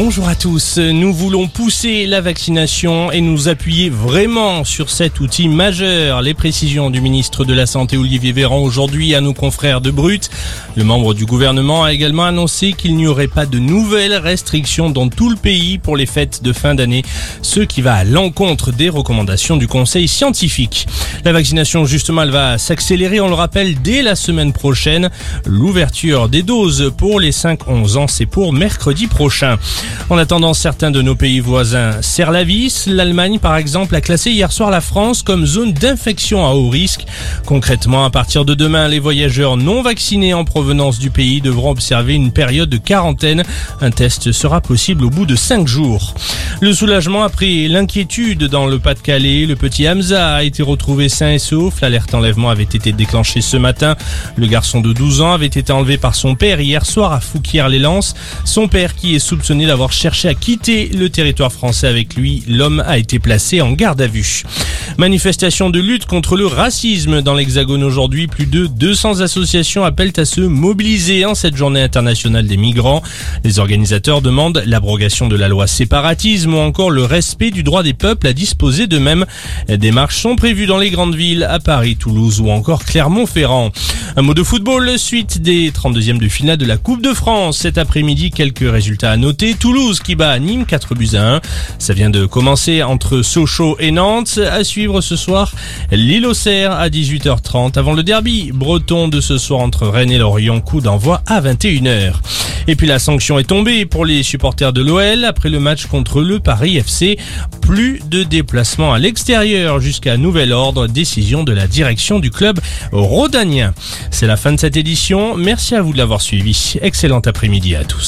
Bonjour à tous. Nous voulons pousser la vaccination et nous appuyer vraiment sur cet outil majeur. Les précisions du ministre de la Santé Olivier Véran aujourd'hui à nos confrères de Brut. Le membre du gouvernement a également annoncé qu'il n'y aurait pas de nouvelles restrictions dans tout le pays pour les fêtes de fin d'année, ce qui va à l'encontre des recommandations du Conseil scientifique. La vaccination justement elle va s'accélérer, on le rappelle, dès la semaine prochaine. L'ouverture des doses pour les 5-11 ans, c'est pour mercredi prochain. En attendant, certains de nos pays voisins serrent la vis. L'Allemagne, par exemple, a classé hier soir la France comme zone d'infection à haut risque. Concrètement, à partir de demain, les voyageurs non vaccinés en provenance du pays devront observer une période de quarantaine. Un test sera possible au bout de 5 jours. Le soulagement après l'inquiétude dans le Pas-de-Calais. Le petit Hamza a été retrouvé sain et sauf. L'alerte enlèvement avait été déclenchée ce matin. Le garçon de 12 ans avait été enlevé par son père hier soir à Fouquier-les-Lances. Son père qui est soupçonné d'avoir cherché à quitter le territoire français avec lui. L'homme a été placé en garde à vue. Manifestation de lutte contre le racisme dans l'Hexagone aujourd'hui. Plus de 200 associations appellent à se mobiliser en cette journée internationale des migrants. Les organisateurs demandent l'abrogation de la loi séparatisme ou encore le respect du droit des peuples à disposer d'eux-mêmes. Des marches sont prévues dans les grandes villes, à Paris, Toulouse ou encore Clermont-Ferrand. Un mot de football, suite des 32e de finale de la Coupe de France. Cet après-midi, quelques résultats à noter. Toulouse qui bat Nîmes 4 buts à 1. Ça vient de commencer entre Sochaux et Nantes. À suivre ce soir, lille Auxerre à 18h30 avant le derby breton de ce soir entre Rennes et Lorient. Coup d'envoi à 21h. Et puis la sanction est tombée pour les supporters de l'OL après le match contre le Paris FC. Plus de déplacements à l'extérieur jusqu'à nouvel ordre. Décision de la direction du club rhodanien. C'est la fin de cette édition. Merci à vous de l'avoir suivi. Excellent après-midi à tous.